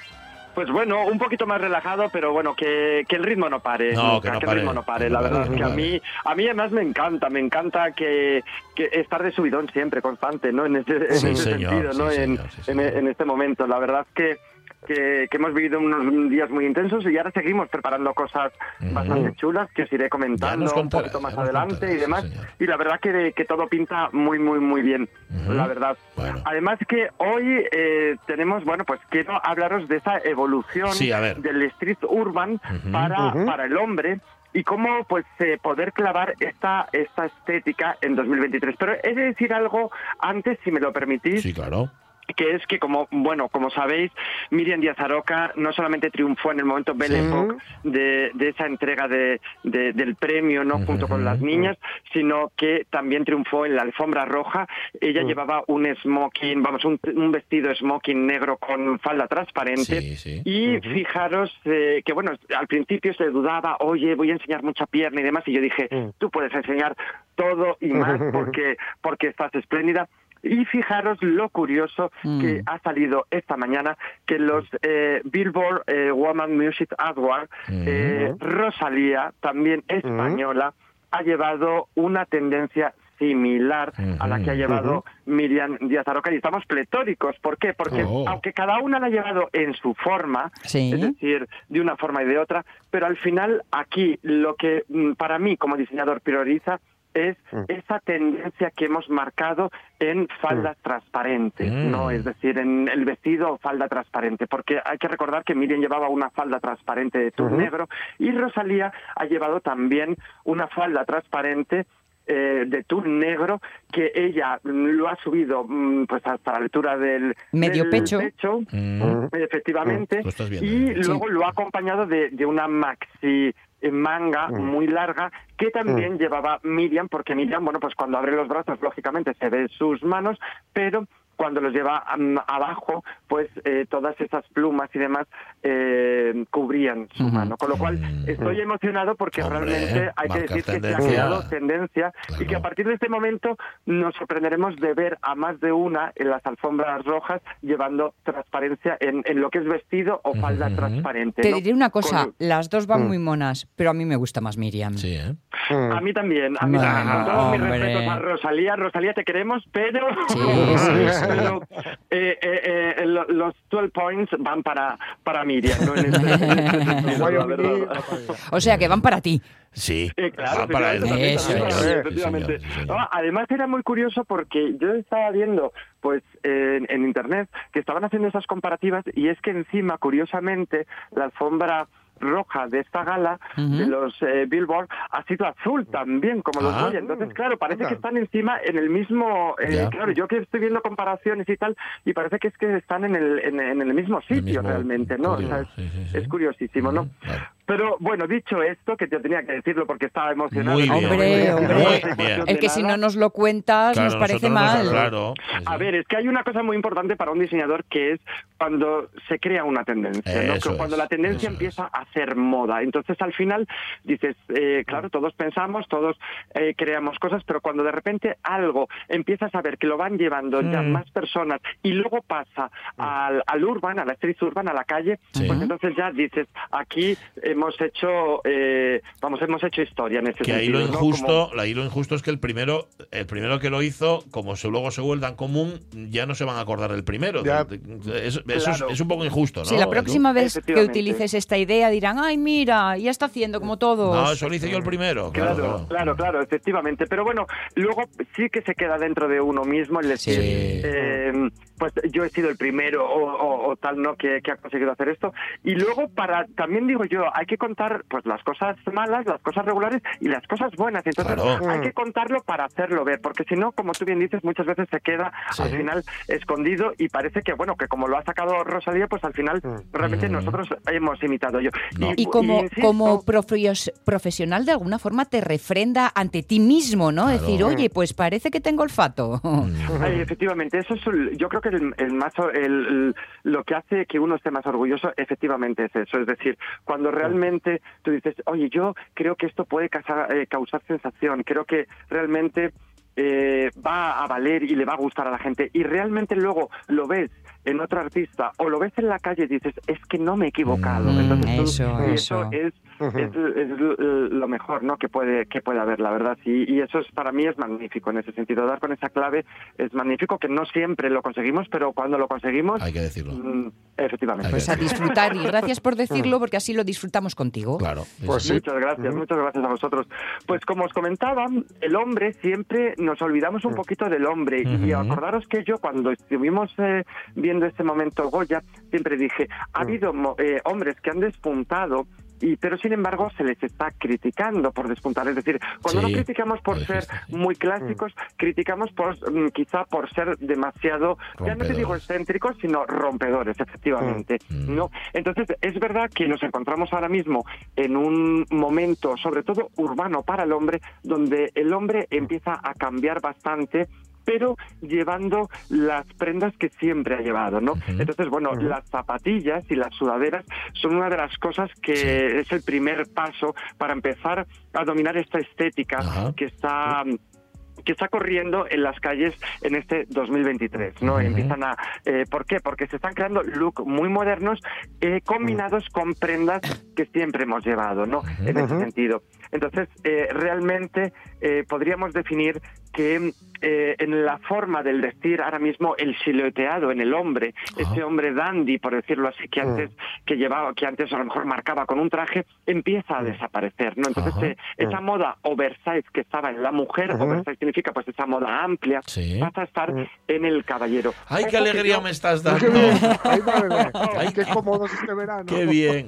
Pues bueno, un poquito más relajado, pero bueno, que, que el ritmo no pare. No, nunca, que no el pare. ritmo no pare. La no verdad pare, es que no a mí, a mí además me encanta, me encanta que, que estar de subidón siempre, constante, ¿no? En este, en Sí, señor, sentido, ¿no? en, sí, en- señor. en este momento. La verdad es que, que, que hemos vivido unos días muy intensos y ahora seguimos preparando cosas Ujú. bastante chulas que os iré comentando un poquito más adelante y demás. sí, y la verdad que, que todo pinta muy, muy, muy bien, Ujú. la verdad. Bueno. Además que hoy eh, tenemos, bueno, pues quiero hablaros de esa evolución Sí, del street urban Ujú. para, Ujú. para el hombre y cómo pues eh, poder clavar esta, esta estética en 2023. Pero he de decir algo antes, si me lo permitís. Sí, claro que es que como bueno como sabéis Miriam Díaz Aroca no solamente triunfó en el momento Belle Époque de, de esa entrega de, de- del premio no junto con las niñas sino que también triunfó en la alfombra roja. Ella llevaba un smoking vamos un, un vestido smoking negro con falda transparente. Y fijaros eh, que bueno al principio se dudaba oye voy a enseñar mucha pierna y demás y yo dije tú puedes enseñar todo y más porque porque estás espléndida y fijaros lo curioso que ha salido esta mañana que los eh, Billboard eh, Woman Music Awards, eh, Rosalía, también española, ha llevado una tendencia similar a la que ha llevado Miriam Díaz Aroca y estamos pletóricos. ¿Por qué? Porque Oh. aunque cada una la ha llevado en su forma, Sí. es decir, de una forma y de otra, pero al final aquí lo que mm, para mí como diseñador prioriza es esa tendencia que hemos marcado en faldas transparentes, Mm. ¿no? Es decir, en el vestido o falda transparente, porque hay que recordar que Miriam llevaba una falda transparente de tul negro y Rosalía ha llevado también una falda transparente eh, de tul negro que ella mm, lo ha subido mm, pues hasta la altura del Medio del pecho. efectivamente Lo y ¿eh? luego lo ha acompañado de, de una maxi manga muy larga que también llevaba Miriam porque Miriam bueno pues cuando abre los brazos lógicamente se ve sus manos pero cuando los lleva mm, abajo pues eh, todas esas plumas y demás eh, cubrían su mano con lo cual estoy emocionado porque realmente hay que decir que se ha creado tendencia y que a partir de este momento nos sorprenderemos de ver a más de una en las alfombras rojas llevando transparencia en, en lo que es vestido o falda transparente. Te ¿no? diré una cosa, Con- las dos van Mm. muy monas, pero a mí me gusta más Miriam. Sí, ¿eh? A mí también, a mí también. Con todos mis respetos a Rosalía. Rosalía, te queremos, pero, Sí, sí, sí. pero, eh, eh, eh, lo- los 12 points van para, para Miriam. ¿no? En este- en este sentido, la verdad. O sea, que van para ti. Sí, Eh, claro, va para él. efectivamente, Eso también es. para mí, Sí, efectivamente. señor, sí, señor. Además era muy curioso porque yo estaba viendo pues en, en internet que estaban haciendo esas comparativas y es que encima curiosamente la alfombra roja de esta gala de los eh, Billboard ha sido azul también como los Ah. Goya entonces claro parece que están encima en el mismo eh, claro yo que estoy viendo comparaciones y tal y parece que es que están en el en, en el mismo sitio mismo realmente no O sea, es, es curiosísimo no pero bueno dicho esto que yo tenía que decirlo porque estaba emocionado Muy bien. Hombre, Muy hombre. bien. Es que si no nos lo cuentas, Claro, nos parece nos- mal. claro. A ver, es que hay una cosa muy importante para un diseñador que es cuando se crea una tendencia, ¿no? Cuando es, la tendencia empieza a ser moda. Entonces, al final, dices, eh, claro, todos pensamos, todos eh, creamos cosas, pero cuando de repente algo empiezas a ver que lo van llevando ya Mm. más personas y luego pasa al, al urban, a la street urban, a la calle, pues entonces ya dices, aquí hemos hecho, eh, vamos, hemos hecho historia en ese Que ahí lo sentido. ¿no? Como- injusto, ahí lo injusto es que el primero, el primero que lo hizo, como se, luego se vuelve en común, ya no se van a acordar del primero. Ya. Eso, es, un poco injusto, ¿no? Si la próxima vez que utilices esta idea dirán, ay, mira, ya está haciendo como todos. No, eso lo hice yo el primero. Claro, Claro, claro. claro, claro, efectivamente. Pero bueno, luego sí que se queda dentro de uno mismo el decir, Sí. eh, pues yo he sido el primero o, o- o tal, ¿no? Que, que ha conseguido hacer esto. Y luego para, también digo yo, hay que contar pues las cosas malas, las cosas regulares y las cosas buenas. Entonces Claro. hay que contarlo para hacerlo ver, porque si no, como tú bien dices, muchas veces se queda Sí. al final escondido y parece que, bueno, que como lo ha sacado Rosalía, pues al final realmente Mm. nosotros hemos imitado yo. Y como, insisto- como profios- profesional de alguna forma te refrenda ante ti mismo, ¿no? Claro. Decir, oye, pues parece que tengo olfato. Ay, efectivamente, eso es el- yo creo que el, el más el- el- lo que hace que uno esté más orgulloso efectivamente es eso, es decir, cuando realmente tú dices, oye, yo creo que esto puede causar, eh, causar sensación, creo que realmente eh, va a valer y le va a gustar a la gente y realmente luego lo ves en otro artista o lo ves en la calle y dices, es que no me he equivocado. Mm, Entonces, tú- eso, y eso. es, es, es lo mejor no que puede que puede haber la verdad y, y eso es para mí es magnífico en ese sentido dar con esa clave es magnífico que no siempre lo conseguimos pero cuando lo conseguimos Hay que decirlo. mm, efectivamente Pues a disfrutar y gracias por decirlo porque así lo disfrutamos contigo. Claro. Pues sí. Muchas gracias, muchas gracias a vosotros. Pues como os comentaba, el hombre siempre nos olvidamos un poquito del hombre. Y acordaros que yo cuando estuvimos eh, viendo este momento Goya, siempre dije, ha habido mo- eh, hombres que han despuntado y pero sin embargo se les está criticando por despuntar. Es decir, cuando Sí, no criticamos por ser muy clásicos, criticamos por mm, quizá por ser demasiado, ya no te digo excéntricos, sino rompedores, efectivamente. Mm. ¿no? Entonces, es verdad que nos encontramos ahora mismo en un momento, sobre todo urbano para el hombre, donde el hombre empieza a cambiar bastante pero llevando las prendas que siempre ha llevado, ¿no? Entonces, bueno, las zapatillas y las sudaderas son una de las cosas que es el primer paso para empezar a dominar esta estética que está que está corriendo en las calles en este 2023, ¿no? Empiezan a... eh, ¿Por qué? Porque se están creando look muy modernos eh, combinados con prendas que siempre hemos llevado, ¿no? En ese sentido. Entonces, eh, realmente eh, podríamos definir que eh, en la forma del vestir ahora mismo el silueteado en el hombre, ese hombre dandy, por decirlo así, que antes que llevaba, que antes a lo mejor marcaba con un traje, empieza a desaparecer, ¿no? Entonces Ajá. eh, esa moda oversize que estaba en la mujer, oversize significa pues esa moda amplia, pasa a estar en el caballero. ¡Ay, qué alegría yo- me estás dando! Ay, qué cómodos este verano. ¡Qué bien!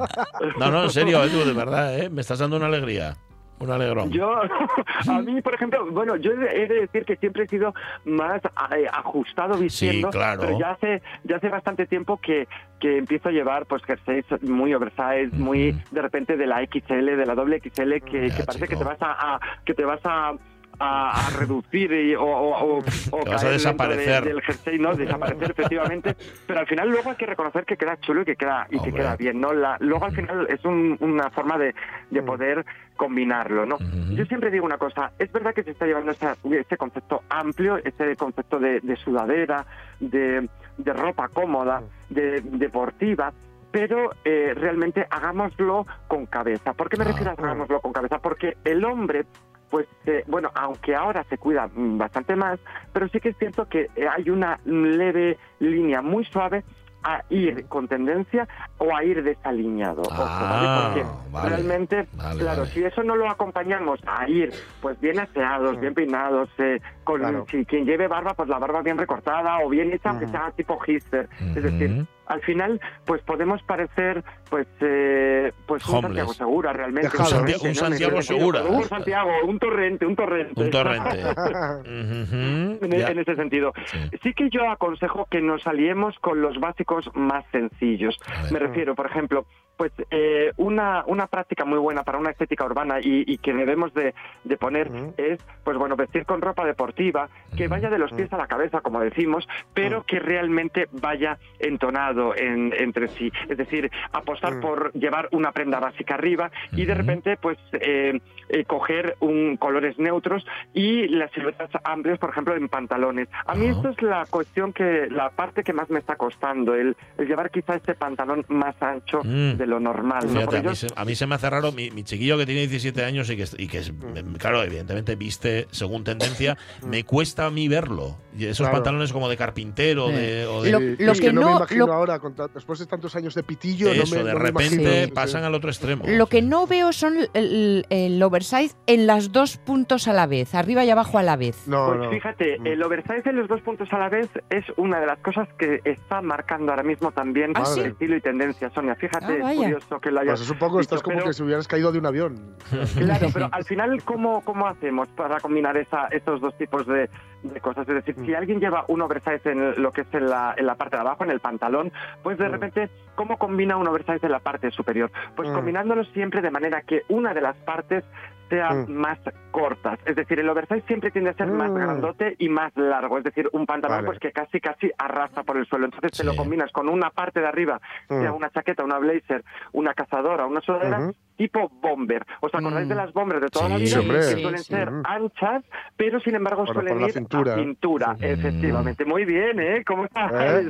No, no, en serio, Edu, de verdad, ¿eh? Me estás dando una alegría. Un alegrón. Yo, a mí, por ejemplo, bueno, yo he de, decir que siempre he sido más eh, ajustado vistiendo, claro. pero ya hace ya hace bastante tiempo que, que empiezo a llevar pues jerseys muy oversize, muy de repente de la XL, de la doble XL, que, que parece que te vas a, a- que te vas a a, a reducir y- o, o, o- o vas a dentro de- desaparecer. del jersey, ¿no? Desaparecer efectivamente, pero al final luego hay que reconocer que queda chulo y que queda y que queda bien, ¿no? La, luego al final es un- una forma de, de poder combinarlo, ¿no? Yo siempre digo una cosa, es verdad que se está llevando esa- ese concepto amplio, ese concepto de, de sudadera, de, de ropa cómoda, de deportiva, pero eh, realmente hagámoslo con cabeza. ¿Por qué me refiero a hagámoslo con cabeza? Porque el hombre, pues, eh, bueno, aunque ahora se cuida mm, bastante más, pero sí que es cierto que eh, hay una leve línea muy suave a ir con tendencia o a ir. Ojo, ¿vale? Ah, Porque vale. realmente, Vale, claro, si eso no lo acompañamos a ir pues bien aseados, bien peinados, eh, con Claro. si quien lleve barba, pues la barba bien recortada o bien hecha, aunque sea tipo hipster. Es decir, al final, pues podemos parecer, pues, eh, pues un Homeless. Santiago Segura realmente. Un Santiago Segura. Un Santiago, un torrente, un torrente. Un torrente. En, e- en ese sentido. Sí. que yo aconsejo que nos aliemos con los básicos más sencillos. Me refiero, por ejemplo, pues eh, una, una práctica muy buena para una estética urbana y, y que debemos de, de poner es, pues bueno, vestir con ropa deportiva, que vaya de los pies a la cabeza, como decimos, pero que realmente vaya entonado en- entre sí. Es decir, apostar por llevar una prenda básica arriba y de repente, pues, eh, eh, coger un colores neutros y las siluetas amplias, por ejemplo, en pantalones. A mí esto es la cuestión que, la parte que más me está costando, el, el llevar quizá este pantalón más ancho Mm. de lo normal. ¿no? Fíjate, a, mí se, a mí se me hace raro, mi, mi chiquillo que tiene 17 años y que, es- y que es, claro, evidentemente viste según tendencia, me cuesta a mí verlo. Y esos Claro. pantalones como de carpintero de, o de... Lo- lo es que que no, me no- imagino lo- ahora, con ta- después de tantos años de pitillo, Eso, no me, de no me repente imagino, pasan sí. al otro extremo. Lo que no veo son el, el oversize en las dos puntos a la vez, arriba y abajo a la vez. pues fíjate, el oversize en los dos puntos a la vez es una de las cosas que está marcando ahora mismo también ¿Ah, sí? estilo y tendencia, Sonia. Fíjate, Ah. Curioso que lo hayas Pues es un poco, estás como pero- que si hubieras caído de un avión. Claro, pero al final, ¿cómo, cómo hacemos para combinar esa, estos dos tipos de, de cosas? Es decir, Mm. si alguien lleva un oversize en lo que es en la, en la parte de abajo, en el pantalón, pues Mm. de repente, ¿cómo combina un oversize en la parte superior? Pues Mm. combinándolo siempre de manera que una de las partes sea Mm. más cortas. Es decir, el oversize siempre tiende a ser más Mm. grandote y más largo. Es decir, un pantalón Vale. pues que casi casi arrastra por el suelo. Entonces te lo combinas con una parte de arriba, Mm. sea una chaqueta, una blazer, una cazadora, una sudadera. Tipo bomber. ¿Os acordáis Mm. de las bombers de toda Sí, la vida? sí, que sí, suelen sí. ser Ujú. anchas, pero sin embargo Por- suelen por la ir cintura. a cintura, efectivamente. Muy bien, ¿eh? ¿Cómo estás? ¿Eh?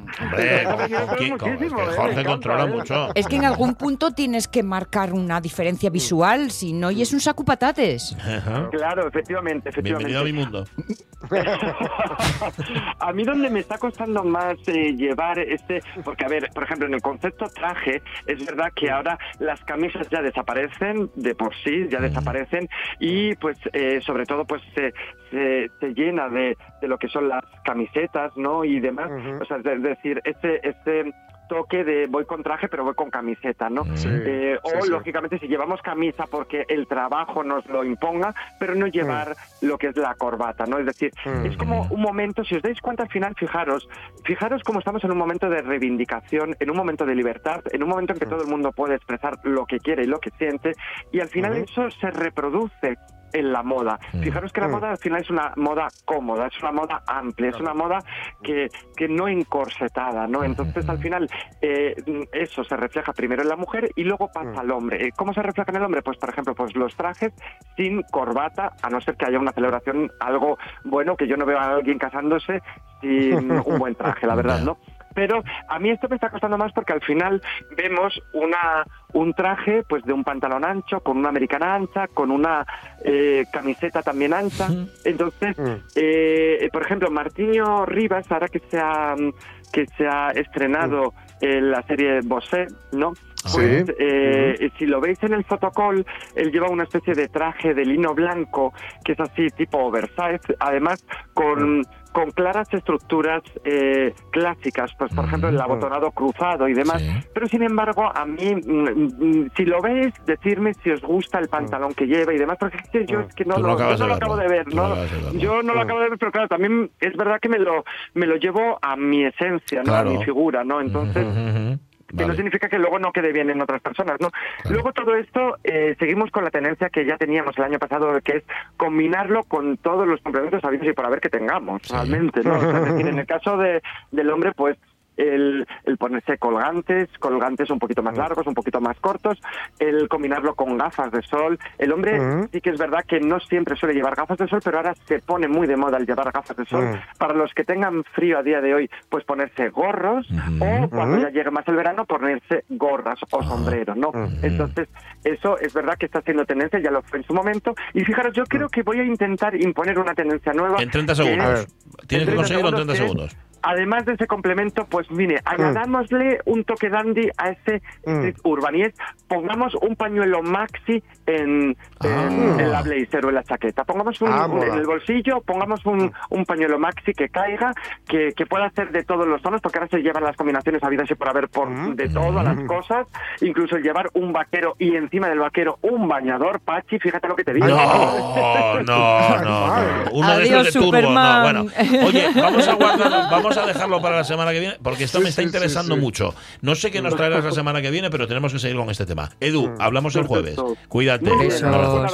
Hombre, quién- con- muchísimo, que ¿eh? Jorge controla ¿eh? mucho. Es que en algún punto tienes que marcar una diferencia visual, si no, y es un saco patates. Ajá. Claro, efectivamente, efectivamente. Bienvenido a mi mundo. a mí donde me está costando más eh, llevar este, porque a ver, por ejemplo, en el concepto traje, es verdad que ahora las camisas ya desaparecen de por sí, ya desaparecen y pues eh, sobre todo pues se, se, se llena de, de lo que son las camisetas, ¿no? Y demás, o sea, es decir, este, este toque de voy con traje pero voy con camiseta, ¿no? Sí, Eh, o sí, lógicamente si llevamos camisa porque el trabajo nos lo imponga, pero no llevar lo que es la corbata, ¿no? Es decir, Mm. es como un momento, si os dais cuenta al final, fijaros, fijaros cómo estamos en un momento de reivindicación, en un momento de libertad, en un momento en que todo el mundo puede expresar lo que quiere y lo que siente, y al final eso se reproduce en la moda. Fijaros que la Mm. moda al final es una moda cómoda, es una moda amplia, es una moda que, que no encorsetada, ¿no? Entonces al final eh, eso se refleja primero en la mujer y luego pasa al hombre. Eh, ¿Cómo se refleja en el hombre? Pues por ejemplo, pues los trajes sin corbata, a no ser que haya una celebración, algo bueno, que yo no veo a alguien casándose sin un buen traje, la verdad, ¿no? Pero a mí esto me está costando más porque al final vemos una un traje pues de un pantalón ancho, con una americana ancha, con una eh, camiseta también ancha. Entonces, eh, por ejemplo, Martiño Rivas, ahora que se ha, que se ha estrenado eh, la serie Bosé, ¿no? Pues, Sí. eh, si lo veis en el fotocall, él lleva una especie de traje de lino blanco que es así tipo oversize, además con, con claras estructuras eh, clásicas, pues por ejemplo el abotonado cruzado y demás. Pero sin embargo, a mí, mm, mm, si lo veis, decirme si os gusta el pantalón que lleva y demás, porque es que yo es que no, lo, yo no lo acabo de ver, no. Yo no lo Mm. acabo de ver, pero claro, también es verdad que me lo, me lo llevo a mi esencia, ¿no? Claro. A mi figura, ¿no? Entonces. Que no significa que luego no quede bien en otras personas, ¿no? Luego todo esto eh, seguimos con la tendencia que ya teníamos el año pasado, que es combinarlo con todos los complementos habidos y por haber que tengamos, realmente, ¿no? O sea, es decir, en el caso de, del hombre, pues el, el ponerse colgantes, colgantes un poquito más largos, un poquito más cortos, el combinarlo con gafas de sol. El hombre Ujú. sí que es verdad que no siempre suele llevar gafas de sol, pero ahora se pone muy de moda el llevar gafas de sol. Mm. Para los que tengan frío a día de hoy, pues ponerse gorros o cuando ya llegue más el verano ponerse gorras o sombreros, ¿no? Entonces, eso es verdad que está haciendo tendencia, ya lo fue en su momento. Y fijaros, yo creo que voy a intentar imponer una tendencia nueva. En 30 que segundos. es- A ver. Tienes que en 30 conseguirlo en 30 que es, segundos. Además de ese complemento, pues mire, añadámosle un toque dandy a ese street urban y es pongamos un pañuelo maxi en, en, Ah. en la blazer o en la chaqueta. Pongamos un, Ah, un- en el bolsillo, pongamos un, un pañuelo maxi que caiga, que, que pueda ser de todos los tonos, porque ahora se llevan las combinaciones habidas y por haber por de todas las cosas, incluso el llevar un vaquero y encima del vaquero un bañador, Pachi, fíjate lo que te digo. No, no, no, no. Uno de esos de turbo, no. Bueno, oye, vamos a guardarlo, vamos a dejarlo para la semana que viene, porque esto Sí, me está sí, interesando sí. mucho. No sé qué nos traerás la semana que viene, pero tenemos que seguir con este tema. Edu, hablamos el jueves. Cuídate. Besos.